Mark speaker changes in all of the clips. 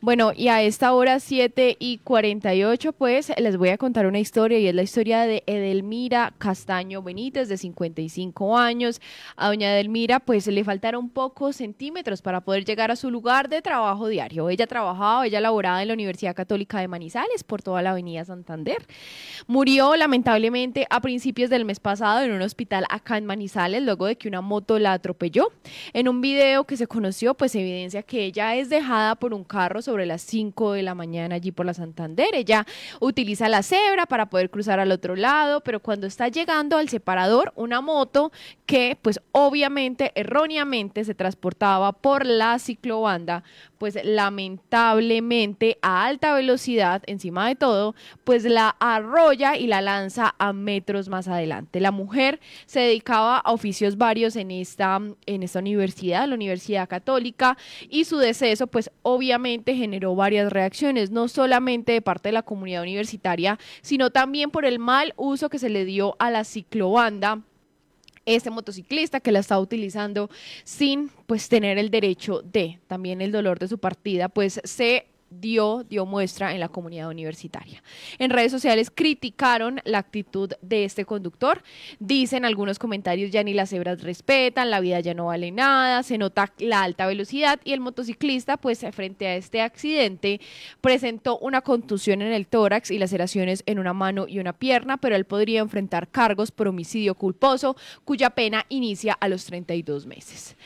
Speaker 1: Bueno, y a esta hora 7 y 48, pues les voy a contar una historia y es la historia de Edelmira Castaño Benítez, de 55 años. A doña Edelmira, pues le faltaron pocos centímetros para poder llegar a su lugar de trabajo diario. Ella trabajaba, ella laboraba en la Universidad Católica de Manizales por toda la avenida Santander. Murió lamentablemente a principios del mes pasado en un hospital acá en Manizales, luego de que una moto la atropelló. En un video que se conoció, pues evidencia que ella es dejada por un carro sobre las 5 de la mañana allí por la Santander. Ella utiliza la cebra para poder cruzar al otro lado, pero cuando está llegando al separador, una moto que pues obviamente erróneamente se transportaba por la ciclobanda, pues lamentablemente a alta velocidad, encima de todo, pues la arrolla y la lanza a metros más adelante. La mujer se dedicaba a oficios varios en esta, en esta universidad, la Universidad Católica, y su deceso pues obviamente generó varias reacciones, no solamente de parte de la comunidad universitaria, sino también por el mal uso que se le dio a la ciclobanda este motociclista que la estaba utilizando sin pues tener el derecho de también el dolor de su partida pues se dio, dio muestra en la comunidad universitaria. En redes sociales criticaron la actitud de este conductor. Dicen algunos comentarios, ya ni las cebras respetan, la vida ya no vale nada, se nota la alta velocidad y el motociclista, pues frente a este accidente, presentó una contusión en el tórax y laceraciones en una mano y una pierna, pero él podría enfrentar cargos por homicidio culposo, cuya pena inicia a los 32 meses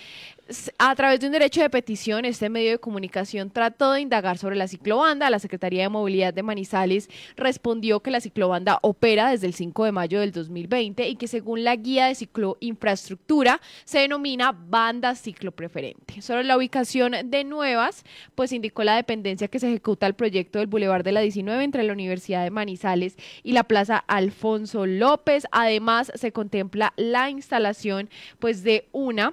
Speaker 1: a través de un derecho de petición, este medio de comunicación trató de indagar sobre la ciclobanda. La Secretaría de Movilidad de Manizales respondió que la ciclobanda opera desde el 5 de mayo del 2020 y que según la guía de cicloinfraestructura se denomina banda ciclopreferente. Sobre la ubicación de nuevas, pues indicó la dependencia que se ejecuta el proyecto del Boulevard de la 19 entre la Universidad de Manizales y la Plaza Alfonso López. Además, se contempla la instalación pues de una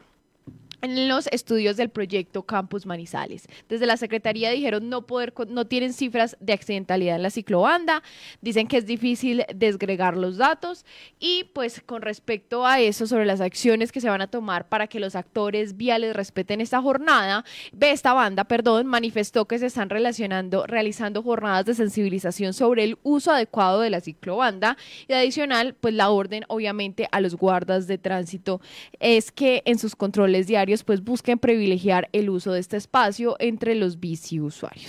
Speaker 1: en los estudios del proyecto Campus Manizales. Desde la Secretaría dijeron no poder no tienen cifras de accidentalidad en la ciclobanda, dicen que es difícil desgregar los datos y pues con respecto a eso sobre las acciones que se van a tomar para que los actores viales respeten esta jornada, esta banda, perdón, manifestó que se están relacionando realizando jornadas de sensibilización sobre el uso adecuado de la ciclobanda. Y adicional, pues la orden obviamente a los guardas de tránsito es que en sus controles diarios pues busquen privilegiar el uso de este espacio entre los bici usuarios.